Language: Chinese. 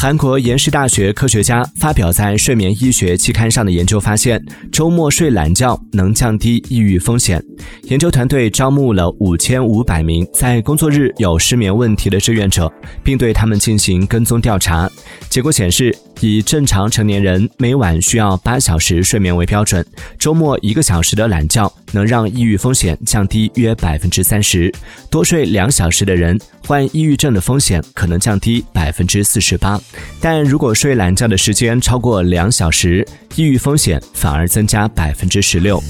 韩国延世大学科学家发表在《睡眠医学》期刊上的研究发现，周末睡懒觉能降低抑郁风险。研究团队招募了五千五百名在工作日有失眠问题的志愿者，并对他们进行跟踪调查。结果显示，以正常成年人每晚需要八小时睡眠为标准，周末一个小时的懒觉能让抑郁风险降低约百分之三十。多睡两小时的人，患抑郁症的风险可能降低百分之四十八。但如果睡懒觉的时间超过两小时，抑郁风险反而增加百分之十六。